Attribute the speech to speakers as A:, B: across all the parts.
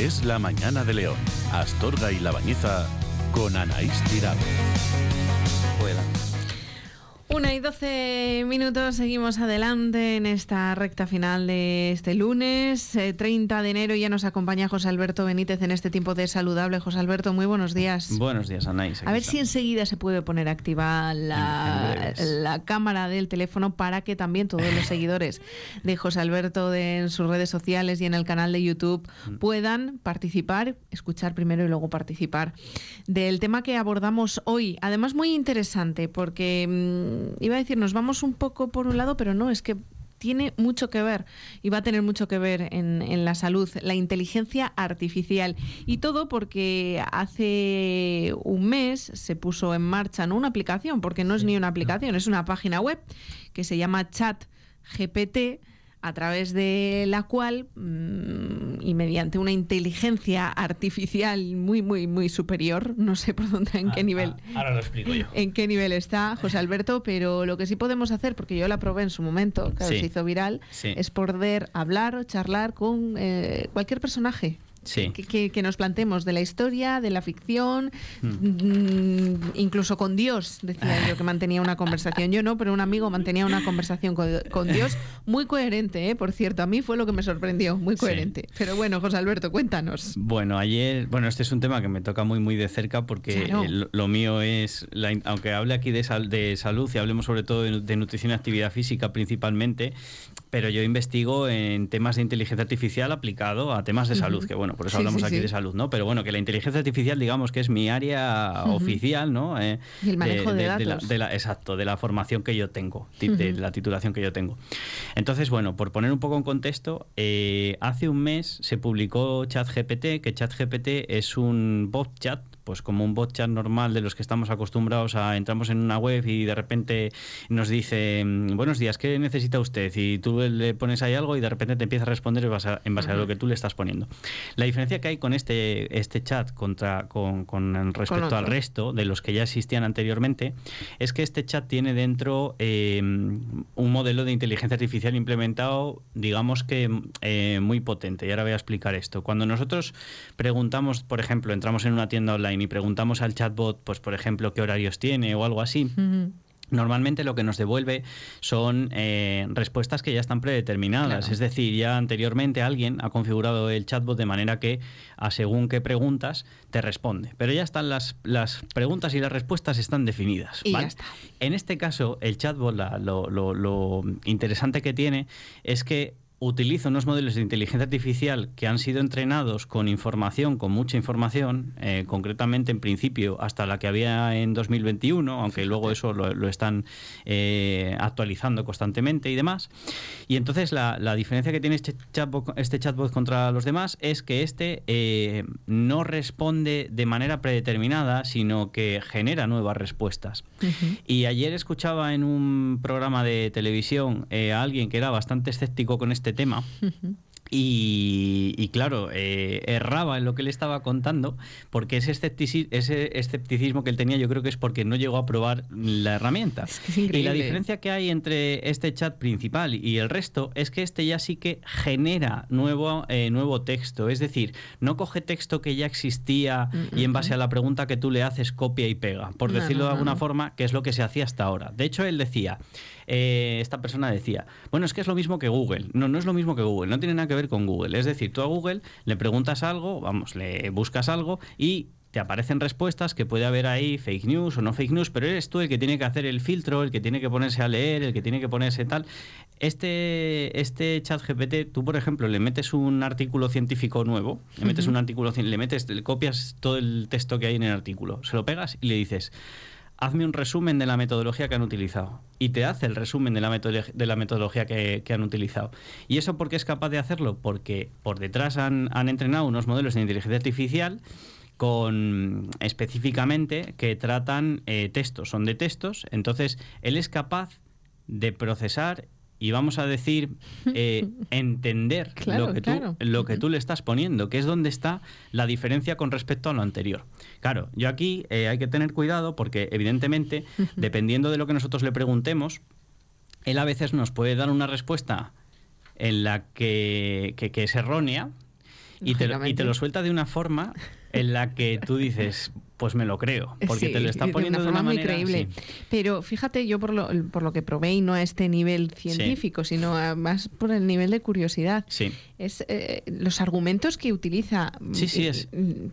A: Es la mañana de León. Astorga y La Bañeza con Anaís Tirado.
B: Una y doce minutos, seguimos adelante en esta recta final de este lunes, 30 eh, de enero. Ya nos acompaña José Alberto Benítez en este tiempo de saludable. José Alberto, muy buenos días.
C: Buenos días, Anaís.
B: A ver si enseguida se puede poner activa la, la, cámara del teléfono para que también todos los seguidores de José Alberto de, en sus redes sociales y en el canal de YouTube mm. puedan participar, escuchar primero y luego participar del tema que abordamos hoy. Además, muy interesante porque mm, iba a decir, nos vamos un poco por un lado, pero no, es que tiene mucho que ver y va a tener mucho que ver en, la salud, la inteligencia artificial. Y todo porque hace un mes se puso en marcha ¿no? una aplicación, porque no es ni una aplicación, es una página web que se llama Chat GPT a través de la cual mm, y mediante una inteligencia artificial muy muy muy superior, no sé por dónde en qué ah, nivel.
C: Ah, ahora lo explico yo.
B: En qué nivel está José Alberto, pero lo que sí podemos hacer porque yo la probé en su momento, que se hizo viral, es poder hablar o charlar con eh, cualquier personaje que, nos plantemos de la historia, de la ficción, hmm. mm, incluso con Dios, decía yo que mantenía una conversación. Yo no, pero un amigo mantenía una conversación con, Dios muy coherente, ¿eh? por cierto. A mí fue lo que me sorprendió, muy coherente. Pero bueno, José Alberto, cuéntanos.
C: Bueno, ayer, bueno, este es un tema que me toca muy, muy de cerca porque lo, mío es, aunque hable aquí de, de salud y hablemos sobre todo de nutrición y actividad física principalmente, pero yo investigo en temas de inteligencia artificial aplicado a temas de salud, que bueno, por eso hablamos aquí de salud, ¿no? Pero bueno, que la inteligencia artificial, digamos que es mi área oficial, ¿no?
B: Eh, y el manejo de, datos.
C: De la, exacto, de la formación que yo tengo, de la titulación que yo tengo. Entonces, bueno, por poner un poco en contexto, eh, hace un mes se publicó ChatGPT, que ChatGPT es un bot chat pues como un bot chat normal de los que estamos acostumbrados a entramos en una web y de repente nos dice mm, buenos días, ¿qué necesita usted? Y tú le pones ahí algo y de repente te empieza a responder en base a, en base a lo que tú le estás poniendo. La diferencia que hay con este, este chat contra, con, con respecto al resto de los que ya existían anteriormente es que este chat tiene dentro eh, un modelo de inteligencia artificial implementado, digamos que eh, muy potente. Y ahora voy a explicar esto. Cuando nosotros preguntamos, por ejemplo, entramos en una tienda online y preguntamos al chatbot, pues por ejemplo, qué horarios tiene o algo así, Normalmente lo que nos devuelve son eh, respuestas que ya están predeterminadas, es decir, ya anteriormente alguien ha configurado el chatbot de manera que a según qué preguntas te responde. Pero ya están las, las preguntas y las respuestas están definidas.
B: Y ya está.
C: En este caso, el chatbot, lo, lo interesante que tiene es que utiliza unos modelos de inteligencia artificial que han sido entrenados con información, con mucha información, eh, concretamente en principio hasta la que había en 2021, aunque luego eso lo, están eh, actualizando constantemente y demás. Y entonces la, diferencia que tiene este chatbot, este chatbot contra los demás es que este eh, no responde de manera predeterminada, sino que genera nuevas respuestas. Y ayer escuchaba en un programa de televisión a alguien que era bastante escéptico con este este tema. Y, claro, eh, erraba en lo que le estaba contando, porque ese escepticismo, ese escepticismo que él tenía yo creo que es porque no llegó a probar la herramienta. y la diferencia que hay entre este chat principal y el resto es que este ya sí que genera nuevo, eh, nuevo texto, es decir, no coge texto que ya existía y en base a la pregunta que tú le haces copia y pega, por decirlo de alguna forma, que es lo que se hacía hasta ahora. De hecho, él decía, eh, esta persona decía, bueno, es que es lo mismo que Google. No, no es lo mismo que Google, no tiene nada que ver con Google. Es decir, tú a Google le preguntas algo, vamos, le buscas algo y te aparecen respuestas que puede haber ahí fake news o no fake news, pero eres tú el que tiene que hacer el filtro, el que tiene que ponerse a leer, el que tiene que ponerse tal. Este, este chat GPT, tú por ejemplo le metes un artículo científico nuevo, le metes un artículo, le metes, le copias todo el texto que hay en el artículo, se lo pegas y le dices, hazme un resumen de la metodología que han utilizado. Y te hace el resumen de la, metodología que, han utilizado. ¿Y eso por qué es capaz de hacerlo? Porque por detrás han, entrenado unos modelos de inteligencia artificial con específicamente que tratan eh, textos, son de textos, entonces él es capaz de procesar y vamos a decir eh, entender lo, que tú, lo que tú le estás poniendo, que es donde está la diferencia con respecto a lo anterior. Claro, yo aquí eh, hay que tener cuidado porque evidentemente, dependiendo de lo que nosotros le preguntemos, él a veces nos puede dar una respuesta en la que, que es errónea, y te, y te lo suelta de una forma en la que tú dices, pues me lo creo, porque te lo está poniendo de una, forma
B: muy creíble. Pero fíjate, yo por lo, por lo que probé, y no a este nivel científico, sino más por el nivel de curiosidad,
C: sí.
B: es eh, los argumentos que utiliza.
C: Sí, sí, es.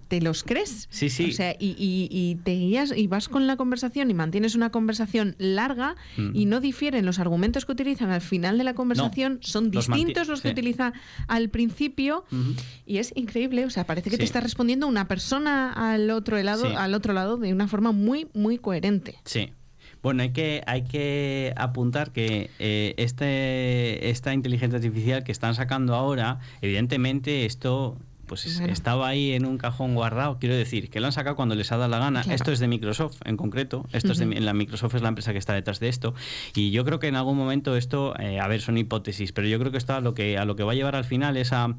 B: ¿Te los crees?
C: Sí, sí.
B: O sea, y, y, te guías y vas con la conversación y mantienes una conversación larga mm. y no difieren los argumentos que utilizan al final de la conversación, son distintos los, que utiliza al principio y es increíble. O sea, parece que te está respondiendo una persona al otro lado al otro lado de una forma muy, muy coherente.
C: Sí. Bueno, hay que, hay que apuntar que eh, este, esta inteligencia artificial que están sacando ahora, evidentemente esto pues estaba ahí en un cajón guardado. Quiero decir, que lo han sacado cuando les ha dado la gana. Esto es de Microsoft en concreto. Esto es de, la Microsoft es la empresa que está detrás de esto. Y yo creo que en algún momento esto, eh, a ver, son hipótesis, pero yo creo que esto a lo que, a lo que va a llevar al final es a.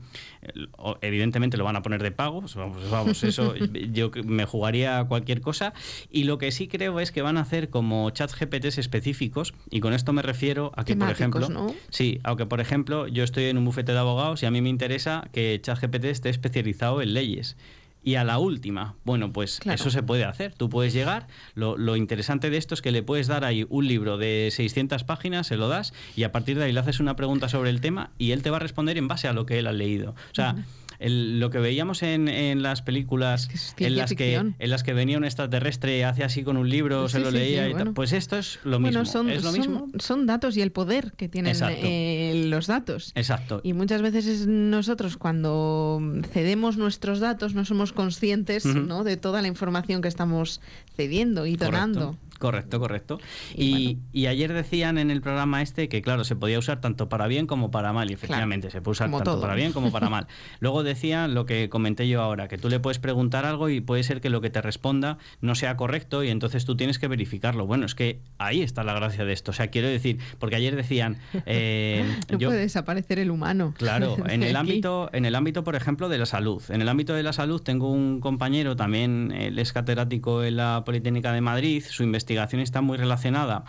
C: Evidentemente lo van a poner de pago. Vamos, vamos eso yo me jugaría cualquier cosa. Y lo que sí creo es que van a hacer como chat GPTs específicos. Y con esto me refiero a que, por ejemplo. Sí, aunque por ejemplo yo estoy en un bufete de abogados y a mí me interesa que chat GPT esté especializado en leyes. Y a la última, bueno, pues eso se puede hacer. Tú puedes llegar, lo, lo, interesante de esto es que le puedes dar ahí un libro de 600 páginas, se lo das y a partir de ahí le haces una pregunta sobre el tema y él te va a responder en base a lo que él ha leído. O sea, lo que veíamos en, en las películas en, las que, en las que venía un extraterrestre, hacía así con un libro, se lo leía y tal, pues esto es lo mismo.
B: Son,
C: ¿Es lo
B: mismo? Son, datos y el poder que tienen eh, los datos.
C: Exacto.
B: Y muchas veces nosotros cuando cedemos nuestros datos no somos conscientes ¿no? de toda la información que estamos cediendo y donando.
C: Correcto, correcto. Y, ayer decían en el programa este que, claro, se podía usar tanto para bien como para mal. Y efectivamente, se puede usar tanto para bien como para mal. Luego decían lo que comenté yo ahora, que tú le puedes preguntar algo y puede ser que lo que te responda no sea correcto y entonces tú tienes que verificarlo. Bueno, es que ahí está la gracia de esto. O sea, quiero decir, porque ayer decían...
B: Eh, no puede desaparecer el humano.
C: Claro, en el, ámbito, en el ámbito, por ejemplo, de la salud. En el ámbito de la salud tengo un compañero, también él es catedrático en la Politécnica de Madrid, su investigación investigación está muy relacionada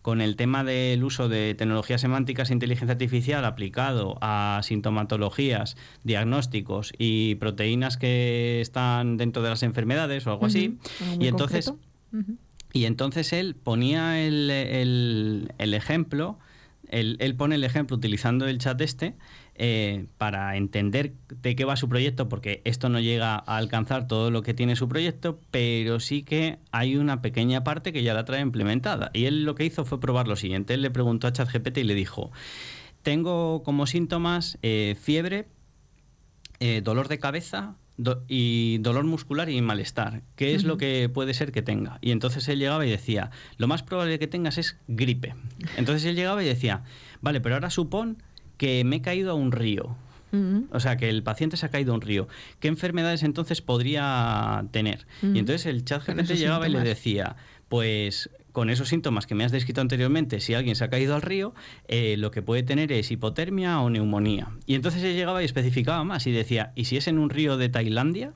C: con el tema del uso de tecnologías semánticas e inteligencia artificial aplicado a sintomatologías, diagnósticos y proteínas que están dentro de las enfermedades o algo así. Y entonces, y entonces él ponía el, el, ejemplo, él, pone el ejemplo utilizando el chat este eh, para entender de qué va su proyecto, porque esto no llega a alcanzar todo lo que tiene su proyecto, pero sí que hay una pequeña parte que ya la trae implementada. Y él lo que hizo fue probar lo siguiente. Él le preguntó a ChatGPT y le dijo, tengo como síntomas eh, fiebre, eh, dolor de cabeza, y dolor muscular y malestar. ¿Qué es lo que puede ser que tenga? Y entonces él llegaba y decía, lo más probable que tengas es gripe. Entonces él llegaba y decía, vale, pero ahora supón que me he caído a un río. O sea, que el paciente se ha caído a un río. ¿Qué enfermedades entonces podría tener? Y entonces el chat GPT llegaba y le decía, pues con esos síntomas que me has descrito anteriormente, si alguien se ha caído al río, eh, lo que puede tener es hipotermia o neumonía. Y entonces él llegaba y especificaba más y decía, ¿y si es en un río de Tailandia?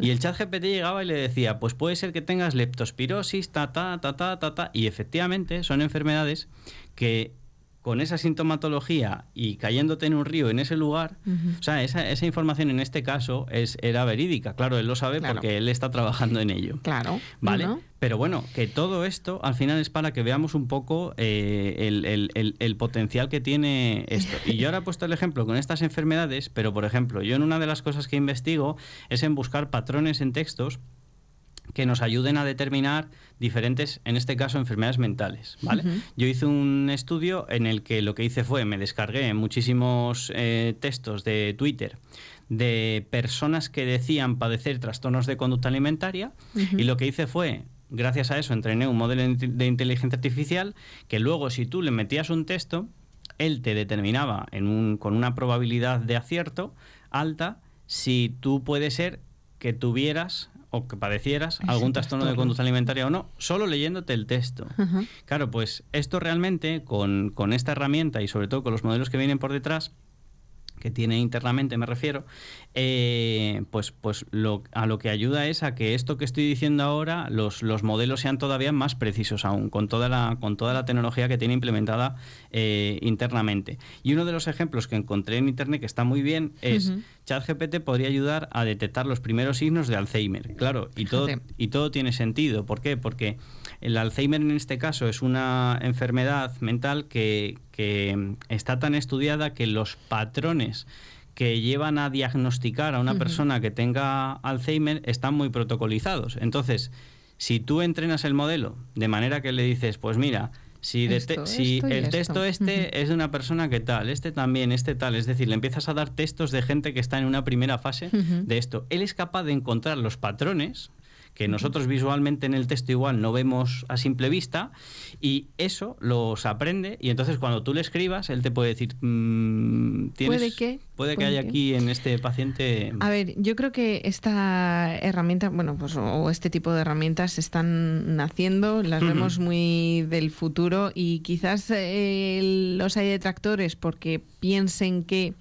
C: Y el chat GPT llegaba y le decía, pues puede ser que tengas leptospirosis, ta, ta, ta, ta, ta, ta. Y efectivamente son enfermedades que con esa sintomatología y cayéndote en un río en ese lugar, o sea, esa, esa, información en este caso es, era verídica. Claro, él lo sabe porque él está trabajando en ello.
B: Claro.
C: ¿Vale? Pero bueno, que todo esto al final es para que veamos un poco eh, el, el, el, potencial que tiene esto. Y yo ahora he puesto el ejemplo con estas enfermedades, pero por ejemplo, yo en una de las cosas que investigo es en buscar patrones en textos que nos ayuden a determinar diferentes, en este caso, enfermedades mentales. ¿vale? Yo hice un estudio en el que lo que hice fue, me descargué muchísimos eh, textos de Twitter de personas que decían padecer trastornos de conducta alimentaria y lo que hice fue gracias a eso entrené un modelo de inteligencia artificial que luego si tú le metías un texto, él te determinaba en un, con una probabilidad de acierto alta si tú puedes ser que tuvieras o que padecieras algún trastorno de conducta alimentaria o no, solo leyéndote el texto. Claro, pues esto realmente con, con, esta herramienta y sobre todo con los modelos que vienen por detrás, que tiene internamente me refiero, eh, pues, pues lo, a lo que ayuda es a que esto que estoy diciendo ahora, los, los modelos sean todavía más precisos aún, con toda la, con toda la tecnología que tiene implementada eh, internamente. Y uno de los ejemplos que encontré en internet que está muy bien es ChatGPT podría ayudar a detectar los primeros signos de Alzheimer. Claro, y todo, y todo tiene sentido. ¿Por qué? Porque el Alzheimer en este caso es una enfermedad mental que, está tan estudiada que los patrones que llevan a diagnosticar a una persona que tenga Alzheimer están muy protocolizados. Entonces, si tú entrenas el modelo de manera que le dices, pues mira, si, si el texto este es de una persona que tal, este también, este tal, es decir, le empiezas a dar textos de gente que está en una primera fase de esto. Él es capaz de encontrar los patrones que nosotros visualmente en el texto igual no vemos a simple vista y eso los aprende y entonces cuando tú le escribas él te puede decir
B: mm, puede que
C: puede que haya aquí en este paciente
B: a ver yo creo que esta herramienta bueno pues o este tipo de herramientas están naciendo las vemos muy del futuro y quizás eh, los hay detractores porque piensen que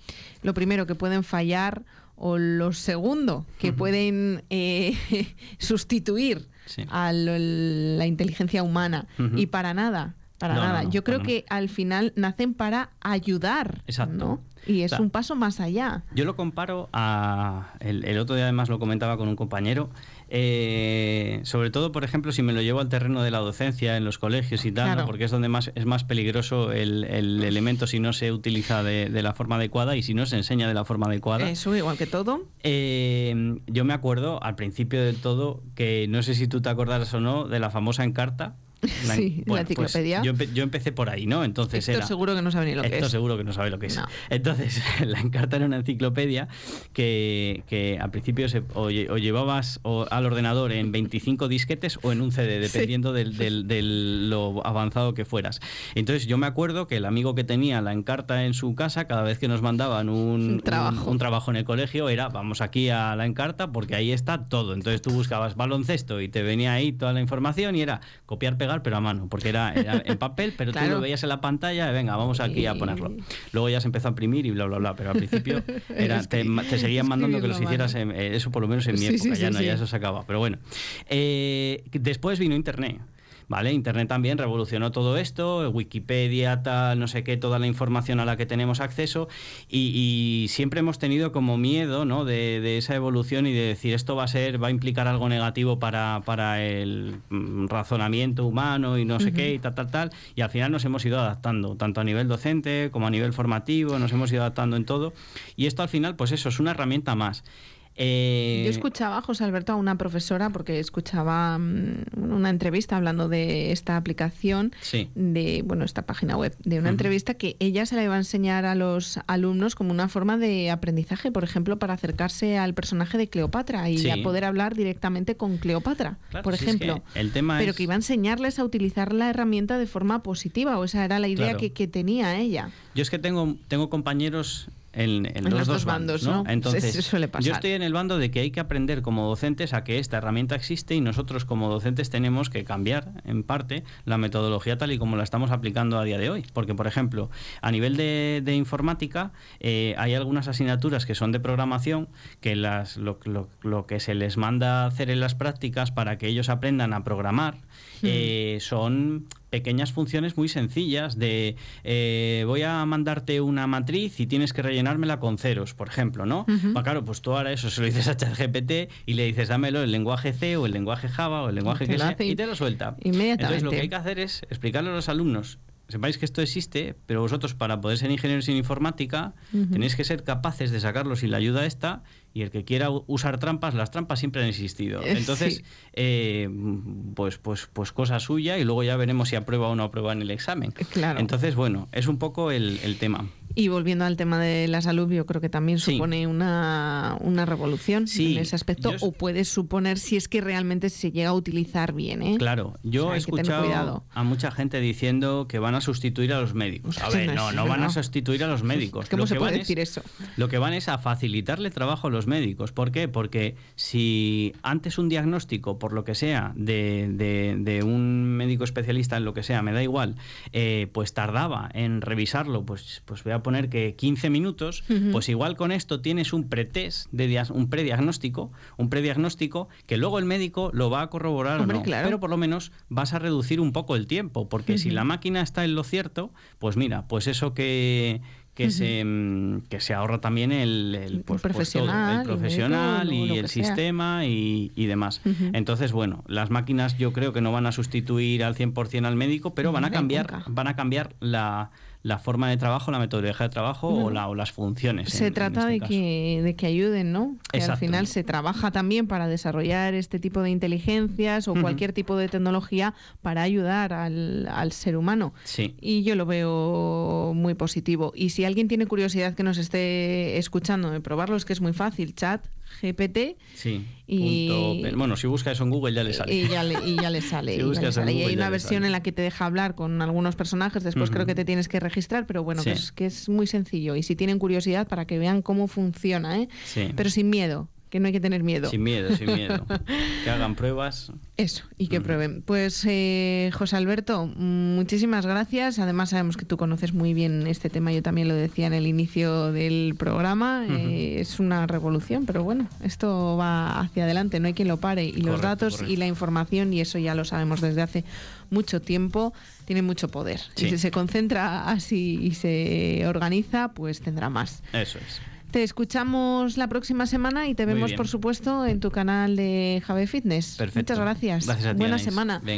B: lo primero que pueden fallar o lo segundo, que pueden eh, sustituir a la inteligencia humana. Y para nada, para nada. Yo creo que al final nacen para ayudar. Exacto. Y es un paso más allá.
C: Yo lo comparo a. El, el, otro día además lo comentaba con un compañero. Eh, sobre todo, por ejemplo, si me lo llevo al terreno de la docencia en los colegios y tal, porque es donde más es más peligroso el, elemento si no se utiliza de, la forma adecuada y si no se enseña de la forma adecuada.
B: Eso, igual que todo.
C: Eh, yo me acuerdo al principio del todo que no sé si tú te acordarás o no de la famosa encarta
B: sí, la pues
C: enciclopedia. yo, empecé por ahí, ¿no? Entonces
B: Héctor seguro que no sabe ni lo que es.
C: seguro que no sabe lo que es. Entonces, la encarta era una enciclopedia que, que al principio se, o, llevabas al ordenador en 25 disquetes o en un CD, dependiendo del, del, lo avanzado que fueras. Entonces, yo me acuerdo que el amigo que tenía la encarta en su casa, cada vez que nos mandaban un,
B: trabajo.
C: un, trabajo en el colegio, era vamos aquí a la encarta porque ahí está todo. Entonces, tú buscabas baloncesto y te venía ahí toda la información y era copiar, pegar pero a mano, porque era, en papel, pero tú lo veías en la pantalla, venga, vamos aquí a ponerlo. Luego ya se empezó a imprimir y bla, bla, bla, pero al principio era, te, seguían mandando que los hicieras, eh, eso por lo menos en mi época, ya no, ya eso se acaba. Pero bueno, eh, después vino Internet. ¿Vale? Internet también revolucionó todo esto, Wikipedia, tal, no sé qué, toda la información a la que tenemos acceso y, siempre hemos tenido como miedo, ¿no? De, esa evolución y de decir esto va a ser, va a implicar algo negativo para, para el mm, razonamiento humano y no sé qué y tal, tal, tal, y al final nos hemos ido adaptando, tanto a nivel docente como a nivel formativo, nos hemos ido adaptando en todo y esto al final, pues eso, es una herramienta más.
B: Eh, Yo escuchaba, José Alberto, a una profesora, porque escuchaba mm, una entrevista hablando de esta aplicación, de bueno, esta página web, de una entrevista que ella se la iba a enseñar a los alumnos como una forma de aprendizaje, por ejemplo, para acercarse al personaje de Cleopatra y a poder hablar directamente con Cleopatra, por ejemplo.
C: el tema
B: pero que iba a enseñarles a utilizar la herramienta de forma positiva, o esa era la idea que, que tenía ella.
C: Yo es que tengo, tengo compañeros en, los, dos, bandos, ¿no? Entonces, yo estoy en el bando de que hay que aprender como docentes a que esta herramienta existe y nosotros como docentes tenemos que cambiar en parte la metodología tal y como la estamos aplicando a día de hoy. Porque, por ejemplo, a nivel de, informática eh, hay algunas asignaturas que son de programación que las, lo, lo, que se les manda hacer en las prácticas para que ellos aprendan a programar hmm. eh, son pequeñas funciones muy sencillas de eh, voy a mandarte una matriz y tienes que rellenármela con ceros, por ejemplo, ¿no? Pues claro, pues tú ahora eso se lo dices a ChatGPT y le dices dámelo el lenguaje C o el lenguaje Java o el lenguaje que sea y te lo suelta. Entonces lo que hay que hacer es explicarle a los alumnos sepáis que esto existe, pero vosotros para poder ser ingenieros en informática tenéis que ser capaces de sacarlo sin la ayuda esta y el que quiera usar trampas, las trampas siempre han existido. Entonces, eh, pues, pues, pues cosa suya y luego ya veremos si aprueba o no aprueba en el examen.
B: Claro.
C: Entonces, bueno, es un poco el, el tema.
B: Y volviendo al tema de la salud, yo creo que también supone una, una, revolución en ese aspecto, o puede suponer si es que realmente se llega a utilizar bien. ¿eh?
C: Claro, yo he escuchado a mucha gente diciendo que van a sustituir a los médicos. A ver, no, no, van a sustituir a los médicos.
B: ¿Cómo
C: lo
B: se
C: que
B: puede decir eso?
C: Lo que van es a facilitarle trabajo a los médicos. ¿Por qué? Porque si antes un diagnóstico, por lo que sea, de, de, un médico especialista en lo que sea, me da igual, eh, pues tardaba en revisarlo, pues, pues voy a poner que 15 minutos, pues igual con esto tienes un pretest, de un prediagnóstico, un prediagnóstico que luego el médico lo va a corroborar o no. Pero por lo menos vas a reducir un poco el tiempo, porque si la máquina está en lo cierto, pues mira, pues eso que que, se, que se ahorra también el, pues, pues
B: profesional,
C: el profesional y el sistema y, demás. Entonces, bueno, las máquinas yo creo que no van a sustituir al 100% al médico, pero van a cambiar, van a cambiar la la forma de trabajo, la metodología de trabajo o, la, o, las funciones.
B: Se trata
C: este
B: de, que, de que ayuden, ¿no? Que al final se trabaja también para desarrollar este tipo de inteligencias o cualquier tipo de tecnología para ayudar al, al, ser humano.
C: Sí.
B: Y yo lo veo muy positivo. Y si alguien tiene curiosidad que nos esté escuchando de probarlo, es que es muy fácil. Chat, GPT.
C: Sí. Y, bueno, si busca eso en Google ya le sale.
B: Y ya le, y ya le sale. y, hay una versión en la que te deja hablar con algunos personajes, después creo que te tienes que registrar, pero bueno, que, es, que es muy sencillo. Y si tienen curiosidad, para que vean cómo funciona, ¿eh? Pero sin miedo que no hay que tener miedo.
C: Sin miedo, sin miedo. que hagan pruebas.
B: Eso, y que prueben. Pues eh, José Alberto, muchísimas gracias. Además sabemos que tú conoces muy bien este tema, yo también lo decía en el inicio del programa. Eh, es una revolución, pero bueno, esto va hacia adelante, no hay quien lo pare. Y los datos y la información, y eso ya lo sabemos desde hace mucho tiempo, tiene mucho poder. Y si se concentra así y se organiza, pues tendrá más.
C: Eso es.
B: Te escuchamos la próxima semana y te vemos, por supuesto, en tu canal de Jave Fitness.
C: Perfecto.
B: Muchas gracias.
C: gracias a
B: Buena semana.
C: Venga.